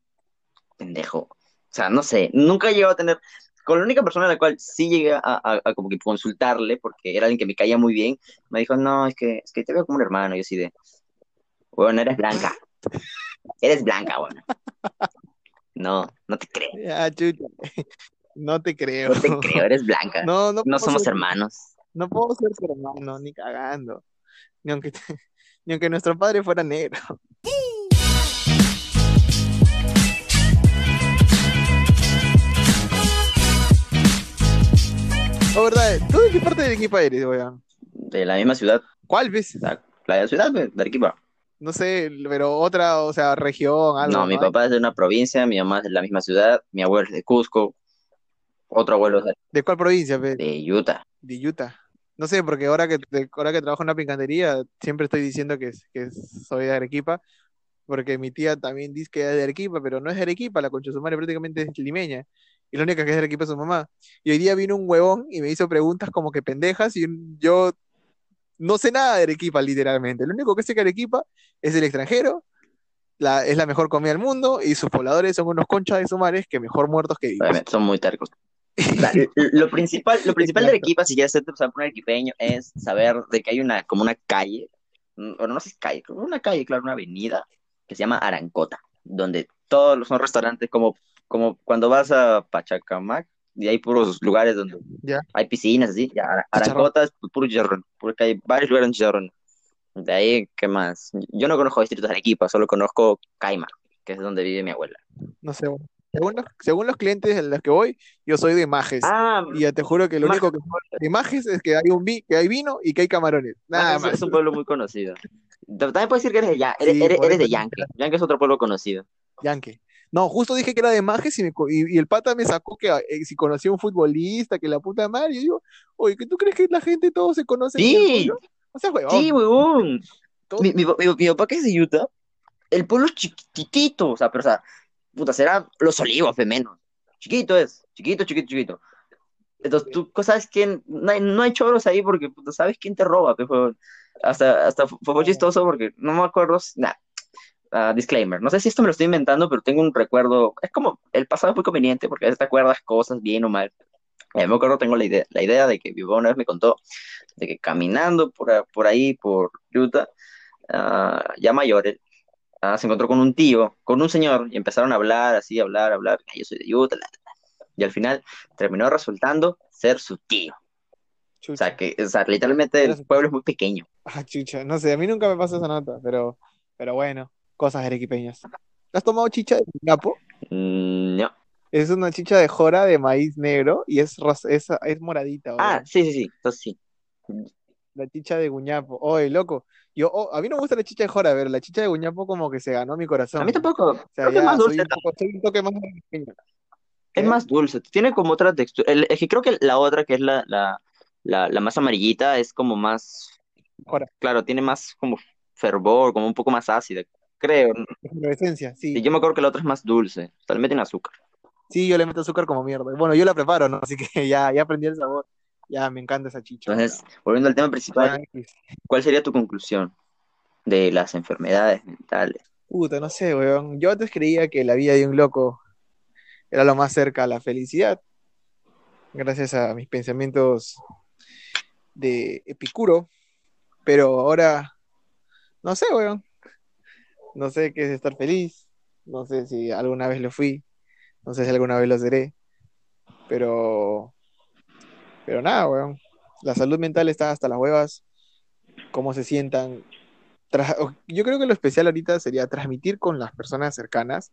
pendejo. O sea, no sé, nunca he llegado a tener... Con la única persona a la cual sí llegué a, a- a como que consultarle, porque era alguien que me caía muy bien, me dijo, no, es que, es que te veo como un hermano. Y yo así de, bueno, eres blanca. Eres blanca, bueno. No, no te creo.
Ya, chucha. No te creo.
No te creo, eres blanca.
No, no,
No somos
ser-
hermanos.
No puedo ser tu hermano, ni cagando. Ni aunque, ni aunque nuestro padre fuera negro. Oh, verdad, ¿tú de qué parte del equipo eres, weón?
De la misma ciudad,
¿Cuál ves?
la, la ciudad de de Arequipa.
No sé, pero otra, o sea, región, algo,
No, mi papá es de una provincia, mi mamá es de la misma ciudad, mi abuelo es de Cusco, otro abuelo es
¿De cuál provincia, ves?
de Utah.
De Utah. No sé, porque ahora que, de- ahora que trabajo en una picantería, siempre estoy diciendo que, que soy de Arequipa, porque mi tía también dice que es de Arequipa, pero no es de Arequipa, la concha de su madre prácticamente es limeña. Y la única que es de Arequipa es su mamá. Y hoy día vino un huevón y me hizo preguntas como que pendejas, y yo no sé nada de Arequipa, literalmente. Lo único que sé que Arequipa es el extranjero, la, es la mejor comida del mundo, y sus pobladores son unos conchas de su madre que mejor muertos que vivos.
Son muy tercos. O lo principal, lo principal de Arequipa, si quieres por un arequipeño, es saber de que hay una, como una calle, mm, bueno, no sé si calle, una calle, claro, una avenida, que se llama Arancota, donde todos los- son restaurantes como, como cuando vas a Pachacamac, y hay puros lugares donde hay piscinas, así, ya, Ara-
Chicharrón.
Arancota es puro chicharrón, porque hay varios lugares en chicharrón. De ahí, ¿qué más? Yo no conozco distritos de Arequipa, solo conozco Caima, que es donde vive mi abuela.
No sé, bueno. según los, según los clientes en los que voy, yo soy de Majes.
Ah,
Y ya te juro que lo
Majes.
único que de Majes es que hay un vi, que hay vino y que hay camarones. Nada
Majes
más.
es un pueblo muy conocido. También puedes decir que eres de, Ya- eres,
Sí,
eres- eres de Yankee. Yankee es otro pueblo conocido.
Yankee. No, justo dije que era de Majes y, me y, y el pata me sacó que eh, si conocía a un futbolista, que la puta madre. Y yo oye, ¿que tú crees que la gente todo se conoce? el
Sí?
O sea, huevón.
sí, huevón. Mi, mi, mi- mi papá que es de Utah, el pueblo es chiquitito, o sea, pero o sea, puta, será Los Olivos, de menos. Chiquito es, chiquito, chiquito, chiquito. Entonces tú sabes quién, no hay, no hay choros ahí porque puta, sabes quién te roba, pe, huevón. Hasta, hasta fue, fue chistoso porque no me acuerdo, nah, ah, disclaimer, no sé si esto me lo estoy inventando, pero tengo un recuerdo, es como, el pasado es muy conveniente porque a veces te acuerdas cosas bien o mal. Eh, me acuerdo, tengo la idea, la idea de que papá una vez me contó de que caminando por, a- por ahí, por Utah, ah, ya mayores, ah, se encontró con un tío, con un señor, y empezaron a hablar, así, a hablar, a hablar, "Ay, yo soy de Utah, la, la, la". y al final terminó resultando ser su tío. O
Chucha.
sea, que, o sea, literalmente
Era
el pueblo es muy pequeño.
Ah, chucha, no sé, a mí nunca me pasó esa nota, pero, pero bueno, cosas arequipeñas. ¿Has tomado chicha de guñapo?
Mm, no.
Es una chicha de jora de maíz negro y es, es, es moradita,
Ah, sí, sí, sí, entonces sí.
La chicha de guñapo. Oye, loco, yo, oh, a mí no me gusta la chicha de jora, pero la chicha de guñapo como que se ganó mi corazón.
A mí tampoco,
O sea, ya
más
soy
dulce,
un poco, soy un toque más arequipeño.
es
¿Qué?
más dulce, tiene como otra textura. El- es que creo que la otra, que es la, la, la, la más amarillita, es como más,
Jora,
claro, tiene más como fervor, como un poco más ácida, creo.
efervescencia,
Sí,
sí.
yo me acuerdo que la otra es más dulce, o sea, le meten azúcar.
Sí, yo le meto azúcar como mierda. Bueno, yo la preparo, ¿no? Así que ya, ya aprendí el sabor. Ya me encanta esa chicha,
Entonces, volviendo al tema principal,
X.
¿cuál sería tu conclusión de las enfermedades mentales?
Puta, no sé, weón. Yo antes creía que la vida de un loco era lo más cerca a la felicidad, gracias a mis pensamientos de Epicuro, pero ahora no sé, weón. No sé qué es estar feliz, no sé si alguna vez lo fui, no sé si alguna vez lo seré, pero, pero nada, weón. La salud mental está hasta las huevas, cómo se sientan yo creo que lo especial ahorita sería transmitir con las personas cercanas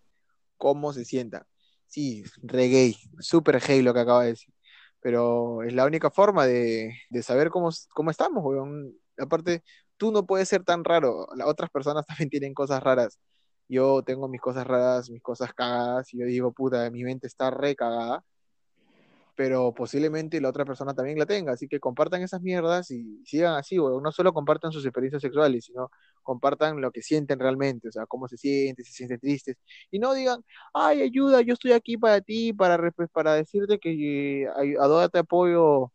cómo se sientan. Sí, re gay, súper gay lo que acaba de decir, pero es la única forma de, de saber cómo, cómo estamos, weón. Aparte, tú no puedes ser tan raro, las otras personas también tienen cosas raras. Yo tengo mis cosas raras, mis cosas cagadas, y yo digo, puta, mi mente está re cagada, pero posiblemente la otra persona también la tenga, así que compartan esas mierdas y sigan así, weón. No solo compartan sus experiencias sexuales, sino compartan lo que sienten realmente, o sea, cómo se sienten, si se sienten tristes, y no digan, ay, ayuda, yo estoy aquí para ti, para, re- para decirte que eh, ay- adora, te apoyo,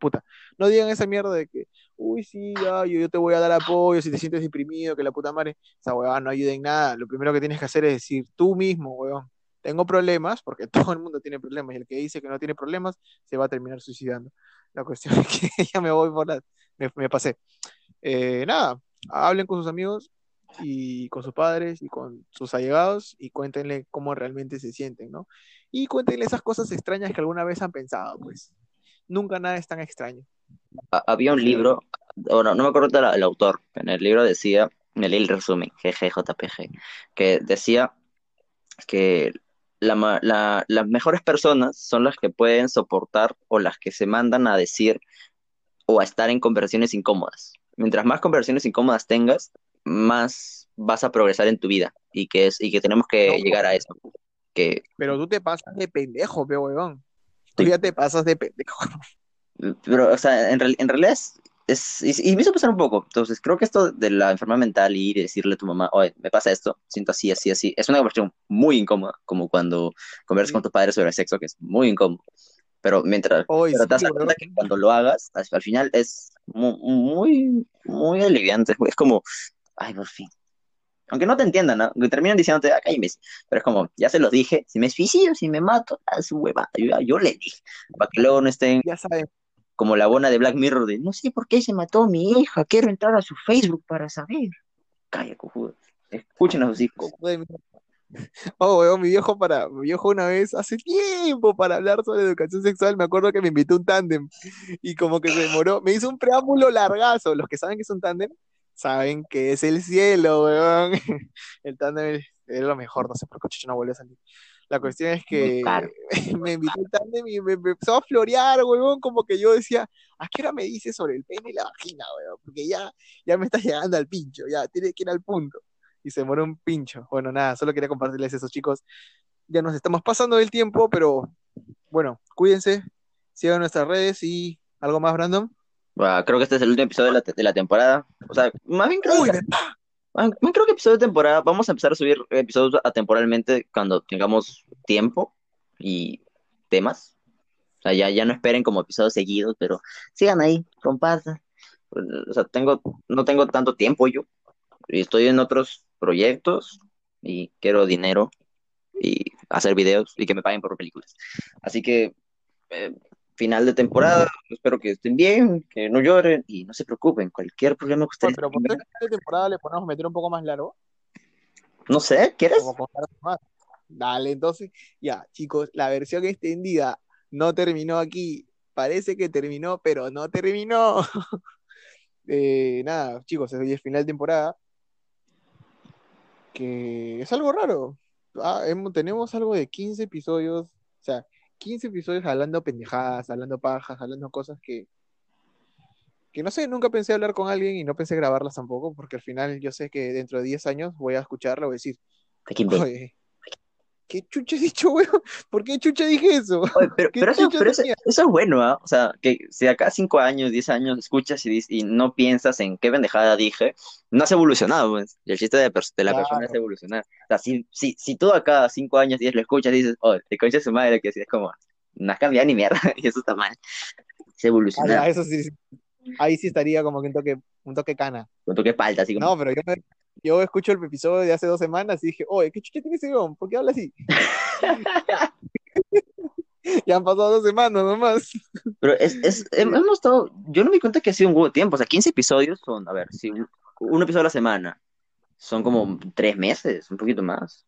puta, no digan esa mierda de que, uy, sí, yo, yo te voy a dar apoyo si te sientes deprimido, que la puta madre, esa weá no ayuda en nada, lo primero que tienes que hacer es decir tú mismo, weón, tengo problemas, porque todo el mundo tiene problemas, y el que dice que no tiene problemas se va a terminar suicidando. La cuestión es que ya me voy por la, me, me pasé. Eh, nada, hablen con sus amigos y con sus padres y con sus allegados y cuéntenle cómo realmente se sienten, ¿no? Y cuéntenle esas cosas extrañas que alguna vez han pensado, pues. Nunca nada es tan extraño.
Ha- Había un libro, bueno, no me acuerdo del el autor, en el libro decía, me leí el resumen, GGJPG, que decía que la ma- la- las mejores personas son las que pueden soportar o las que se mandan a decir o a estar en conversaciones incómodas. Mientras más conversaciones incómodas tengas, más vas a progresar en tu vida y que es y que tenemos que
No,
llegar a eso. Que
pero tú te pasas de pendejo, pe weón. Tú ya te pasas de pendejo.
Pero, o sea, en, en realidad es, es- y, y me hizo pensar un poco. Entonces, creo que esto de la enfermedad mental y ir y decirle a tu mamá, oye, me pasa esto, siento así, así, así, es una conversación muy incómoda, como cuando conversas con tu padre sobre sexo, que es muy incómodo. Pero mientras,
Hoy
pero
sí,
te das cuenta que cuando lo hagas, al, al final es mu- muy, muy aliviante. Es como, ay, por fin. Aunque no te entiendan, ¿no? Que terminan diciéndote, acá imbécil. Pero es como, ya se los dije, si me suicido, si me mato, a su hueva, yo, yo le dije. Para que luego no estén
Ya saben,
como la bona de Black Mirror de no sé por qué se mató mi hija, quiero entrar a su Facebook para saber. Calla, cojudo. Escuchen a sus hijos.
Oh, weón, mi viejo para, mi viejo una vez, hace tiempo, para hablar sobre educación sexual, me acuerdo que me invitó a un tándem y como que se demoró, me hizo un preámbulo largazo. Los que saben que es un tándem, saben que es el cielo, weón. El tándem es lo mejor, no sé por qué no vuelve a salir. La cuestión es que me invitó al tándem y me, me empezó a florear, weón, como que yo decía, ¿a qué hora me dices sobre el pene y la vagina, weón? Porque ya, ya me está llegando al pincho, ya, tiene que ir al punto y se demoró un pincho. Bueno, nada, solo quería compartirles eso, chicos. Ya nos estamos pasando del tiempo, pero bueno, cuídense, sigan nuestras redes y algo más, Brandon.
Bueno, creo que este es el último episodio de la, te- de la temporada. O sea, más bien creo
Uy,
que, bien creo que episodio de temporada. Vamos a empezar a subir episodios atemporalmente cuando tengamos tiempo y temas. O sea, ya, ya no esperen como episodios seguidos, pero sigan ahí, compartan. O sea, tengo, no tengo tanto tiempo yo. Y estoy en otros proyectos y quiero dinero y hacer videos y que me paguen por películas. Así que eh, final de temporada, espero que estén bien, que no lloren y no se preocupen, cualquier problema que ustedes
pero por
tengan,
esta temporada le ponemos meter un poco más largo,
no sé, ¿quieres?
más. Dale, entonces, ya, chicos, la versión extendida no terminó aquí. Parece que terminó, pero no terminó. Eh, nada, chicos, hoy es final de temporada. Que es algo raro. Ah, hemos- tenemos algo de 15 episodios. O sea, 15 episodios hablando pendejadas, hablando pajas, hablando cosas que, que no sé, nunca pensé hablar con alguien y no pensé grabarlas tampoco, porque al final yo sé que dentro de 10 años voy a escucharla y voy a decir, oye, ¿qué chucha he dicho, weón? ¿Por qué chucha dije eso?
Oye, pero,
¿Qué
pero eso, pero eso, eso es bueno, ¿ah? O sea, que si acá cinco años, diez años escuchas y, y no piensas en qué pendejada dije, no has evolucionado, pues. Y el chiste de, de la persona es
Claro.
evolucionar. O sea, si, si, si tú acá cinco años, diez lo escuchas y dices, oh, te concha su madre, que así es como, no has cambiado ni mierda, y eso está mal. Es
Ah,
evolucionar.
ya, eso sí. Ahí sí estaría como que un toque, un toque cana.
Con tu que falta, así como,
No, pero yo, me- yo escucho el episodio de hace dos semanas y dije, oye, ¿qué chucha tiene ese weón? ¿Por qué habla así? Ya han pasado dos semanas nomás.
Pero es, es, hem- hemos estado, yo no me di cuenta que ha sido un huevo de tiempo, o sea, 15 episodios son, a ver, si un, un episodio a la semana, son como tres meses, un poquito más.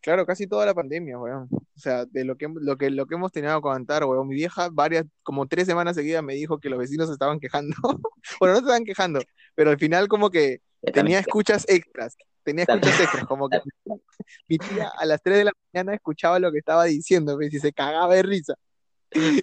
Claro, casi toda la pandemia, weón. O sea, de lo que, lo que, lo que hemos tenido que contar, weón. Mi vieja, varias, como tres semanas seguidas me dijo que los vecinos se estaban quejando. Bueno, no se estaban quejando, pero al final como que tenía escuchas extras. Tenía escuchas extras, como que mi tía a las 3 de la mañana escuchaba lo que estaba diciendo, y se cagaba de risa.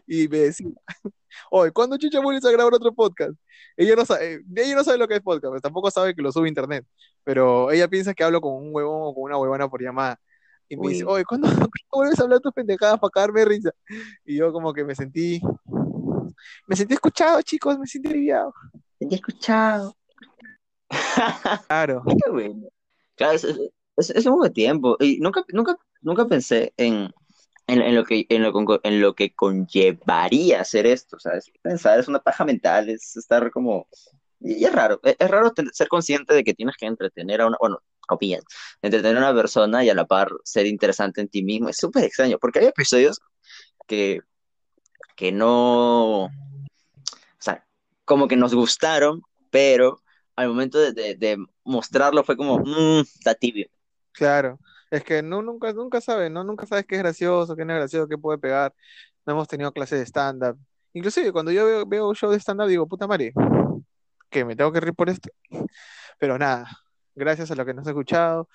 Y me decía, oye, ¿cuándo chucha vuelves a grabar otro podcast? Ella no sabe, ella no sabe lo que es podcast, pues tampoco sabe que lo sube a internet, pero ella piensa que hablo con un huevón o con una huevona por llamada. Y me dice,
Uy.
oye, ¿cuándo, cuándo vuelves a hablar tus pendejadas para cagarme de risa? Y yo como que me sentí, me sentí escuchado, chicos, me sentí aliviado.
Te he escuchado.
Claro.
Qué bueno. Claro, es, es, es un buen tiempo. Y nunca, nunca, nunca pensé en, en, en lo que, en lo, en lo que conllevaría hacer esto, ¿sabes? Pensar es una paja mental, es estar como... Y es raro, es, es raro ser consciente de que tienes que entretener a una, bueno, comillas, entretener a una persona y a la par ser interesante en ti mismo. Es súper extraño, porque hay episodios que, que no, o sea, como que nos gustaron, pero al momento de, mostrarlo fue como, mmm, está tibio.
Claro, es que no, nunca, nunca sabes, ¿no? Nunca sabes qué es gracioso, qué no es gracioso, qué puede pegar. No hemos tenido clases de stand-up. Inclusive cuando yo veo, veo show de stand-up digo, puta madre, que me tengo que reír por esto. Pero nada, gracias a lo que nos han escuchado,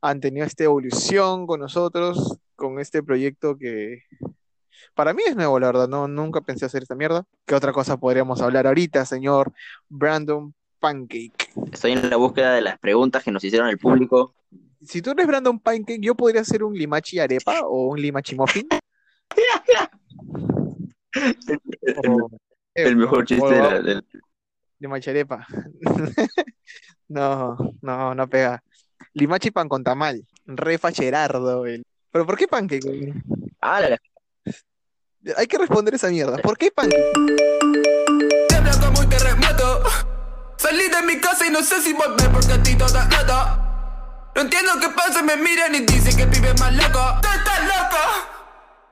han tenido esta evolución con nosotros, con este proyecto que para mí es nuevo, la verdad, no, nunca pensé hacer esta mierda. ¿Qué otra cosa podríamos hablar ahorita, señor Brandon Pancake?
Estoy en la búsqueda de las preguntas que nos hicieron el público.
Si tú eres Brandon Pancake, yo podría hacer un limachi arepa o un limachi muffin. O-
El mejor chiste de la- del...
Limachi arepa. No, no, no pega. Limachi pan con tamal. Re facherardo, el. ¿Pero por qué pancake? güey?
Ah, la- la-
Hay que responder esa mierda. ¿Por qué pancake?
Tiembla como un terremoto. Salí de mi casa y no sé si volver porque estoy toda rota. No entiendo qué pasa, me miran y dicen que pibe más loco. ¡Tú estás loco!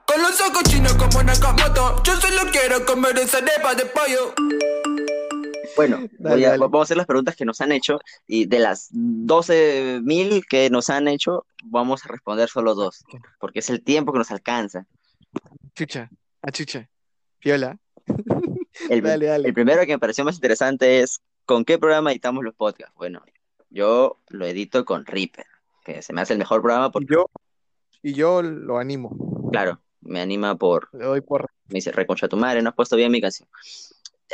Con los ojos chinos como Nakamoto. Yo solo quiero comer esa arepa de pollo.
Bueno,
Dale,
voy a- vamos a hacer las preguntas que nos han hecho y de las 12.000 que nos han hecho, vamos a responder solo dos, porque es el tiempo que nos alcanza.
Chucha. A chucha. Piola.
El,
Dale, dale.
el primero que me pareció más interesante es ¿con qué programa editamos los podcasts? Bueno, yo lo edito con Reaper, que se me hace el mejor programa
Y
porque,
yo, y yo lo animo.
claro, me anima por,
Le doy por.
me dice, reconcha tu madre, no has puesto bien mi canción.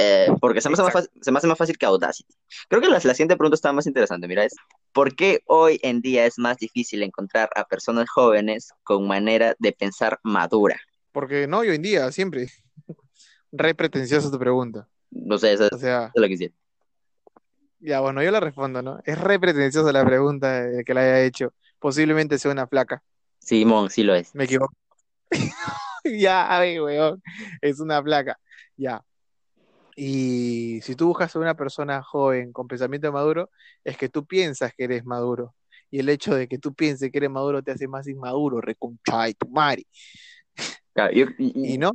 Eh, porque se me, hace más fácil, se me hace más fácil que Audacity. Creo que la, la siguiente pregunta está más interesante, mira, es ¿por qué hoy en día es más difícil encontrar a personas jóvenes con manera de pensar madura?
Porque no, hoy en día, siempre. Re pretenciosa tu pregunta.
No sé, eso
O sea,
es lo que quisiera.
Ya bueno, yo la respondo, ¿no? Es re pretenciosa la pregunta eh, que la haya hecho. Posiblemente sea una flaca.
Simón, sí lo es.
Me equivoco. Ya, a ver, weón. Es una placa. Ya. Y si tú buscas a una persona joven con pensamiento maduro, es que tú piensas que eres maduro. Y el hecho de que tú pienses que eres maduro te hace más inmaduro, reconcha de tu madre.
Y-
no,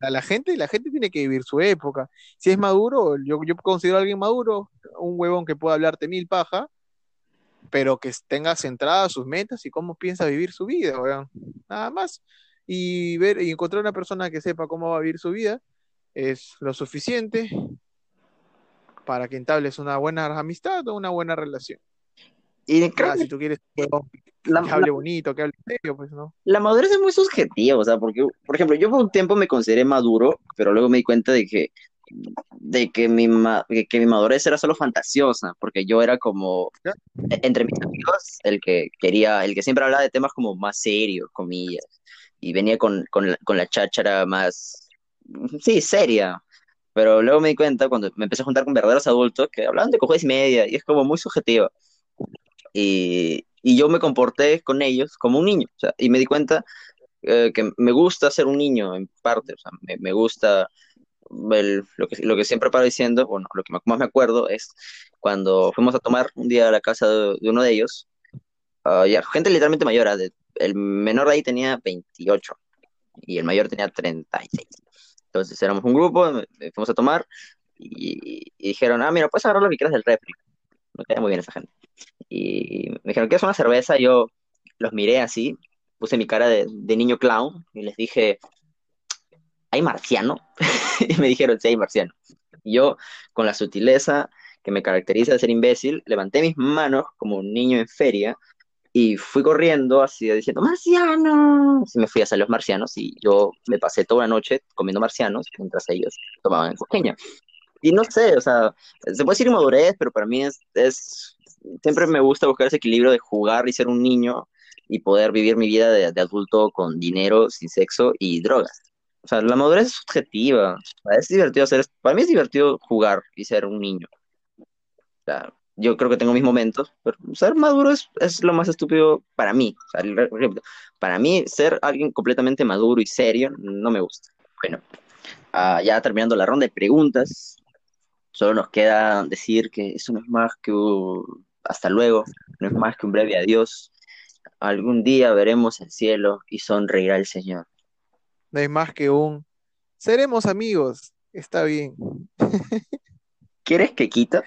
la gente, la gente tiene que vivir su época. Si es maduro, yo, yo considero a alguien maduro, un huevón que pueda hablarte mil paja, pero que tenga centradas sus metas y cómo piensa vivir su vida, weón. Nada más. Y ver y encontrar una persona que sepa cómo va a vivir su vida es lo suficiente para que entables una buena amistad o una buena relación.
Y creo
Ya,
que
si tú quieres
la,
que hable
la-
bonito, que hable serio, pues no.
la madurez es muy subjetiva, o sea, porque, por ejemplo, yo por un tiempo me consideré maduro, pero luego me di cuenta de que, de que mi, ma- que, que mi madurez era solo fantasiosa, porque yo era como, e- entre mis amigos, el que quería, el que siempre hablaba de temas como más serios, comillas, y venía con, con, la, con la cháchara más, sí, seria. Pero luego me di cuenta cuando me empecé a juntar con verdaderos adultos que hablaban de cojones y media y es como muy subjetiva. Y, y yo me comporté con ellos como un niño. o sea, y me di cuenta eh, que me gusta ser un niño en parte. O sea, me, me gusta el- lo que, lo que siempre paro diciendo, bueno, lo que más me acuerdo es cuando fuimos a tomar un día a la casa de, de uno de ellos. ah, ya, gente literalmente mayor. ah, de- el menor de ahí tenía 28 y el mayor tenía 36. Entonces éramos un grupo, eh, fuimos a tomar y, y dijeron, ah, mira, puedes agarrar lo que quieras del refri. Me cae muy bien esa gente. Y me dijeron, ¿quieres una cerveza? Yo los miré así, puse mi cara de, de niño clown y les dije, ¿hay marciano? Y me dijeron, sí, hay marciano. Y yo, con la sutileza que me caracteriza de ser imbécil, levanté mis manos como un niño en feria y fui corriendo así diciendo, marcianos. Y me fui hacia los marcianos y yo me pasé toda la noche comiendo marcianos mientras ellos tomaban coqueña. Y no sé, o sea, se puede decir inmadurez, pero para mí es, es, siempre me gusta buscar ese equilibrio de jugar y ser un niño y poder vivir mi vida de, de adulto con dinero, sin sexo y drogas. O sea, la madurez es subjetiva. Es divertido hacer, para mí es divertido jugar y ser un niño. O sea, yo creo que tengo mis momentos, pero ser maduro es, es lo más estúpido para mí. O sea, para mí, ser alguien completamente maduro y serio no me gusta. Bueno, ah, ya terminando la ronda de preguntas, solo nos queda decir que eso no es más que un hasta luego, no es más que un breve adiós. Algún día veremos el cielo y sonreirá el Señor.
No hay más que un seremos amigos. Está bien.
¿Quieres que quita?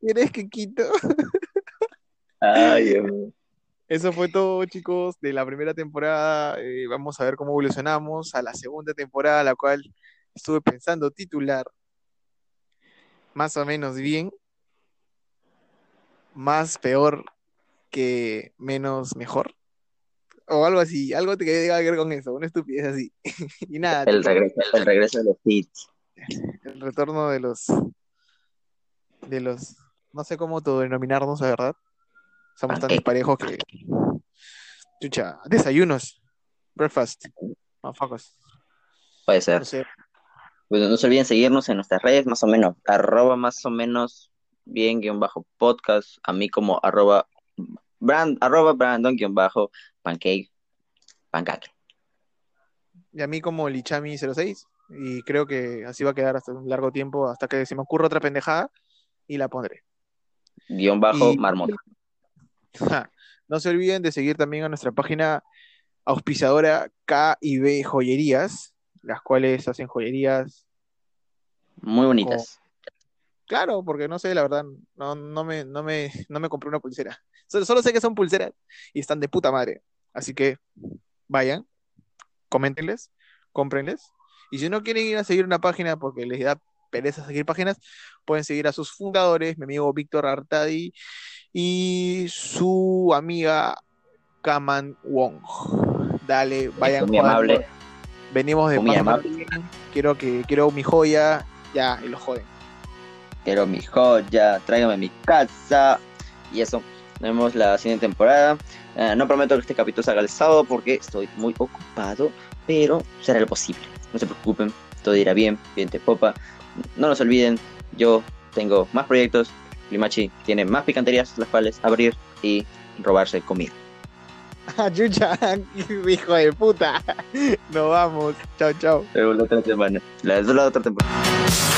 ¿Quieres que quito?
Ay, Dios.
Eso fue todo, chicos, de la primera temporada. Eh, vamos a ver cómo evolucionamos a la segunda temporada, la cual estuve pensando titular más o menos bien, más peor que menos mejor. O algo así, algo que tenga que ver con eso, una estupidez así. Y nada,
El regreso, el regreso de los hits.
el retorno de los, de los, no sé cómo autodenominarnos, la verdad. Somos tan
Pancake.
disparejos que, chucha, desayunos, breakfast, motherfuckers,
Puede ser.
no sé.
Pues no se olviden seguirnos en nuestras redes, más o menos, arroba más o menos bien guion bajo podcast, a mí como arroba brand, arroba brandon guion bajo pancake, pancake.
Y a mí como Lichami06, y creo que así va a quedar hasta un largo tiempo, hasta que se me ocurra otra pendejada, y la pondré.
Guión bajo
Y-
marmota.
No se olviden de seguir también a nuestra página auspiciadora K y B Joyerías, las cuales hacen joyerías.
Muy bonitas.
Claro, porque no sé, la verdad, no, no me, no me, no me compré una pulsera. Solo, solo sé que son pulseras y están de puta madre. Así que vayan, coméntenles, cómprenles. Y si no quieren ir a seguir una página porque les da pereza seguir páginas, pueden seguir a sus fundadores, mi amigo Víctor Artadi y su amiga Kaman Wong. Dale, vayan
muy amable.
Venimos de
Muy amable.
Quiero que quiero mi joya, ya, y lo joden.
Quiero mi joya, tráigame mi casa. Y eso, nos vemos la siguiente temporada. Eh, no prometo que este capítulo salga el sábado porque estoy muy ocupado, pero será lo posible. No se preocupen, todo irá bien, bien te popa. No nos olviden, yo tengo más proyectos. Limachi tiene más picanterías las cuales abrir y robarse comida.
Ah, chucha, hijo de puta. Nos vamos. Chao, chao.
La otra semana, la, la otra temporada.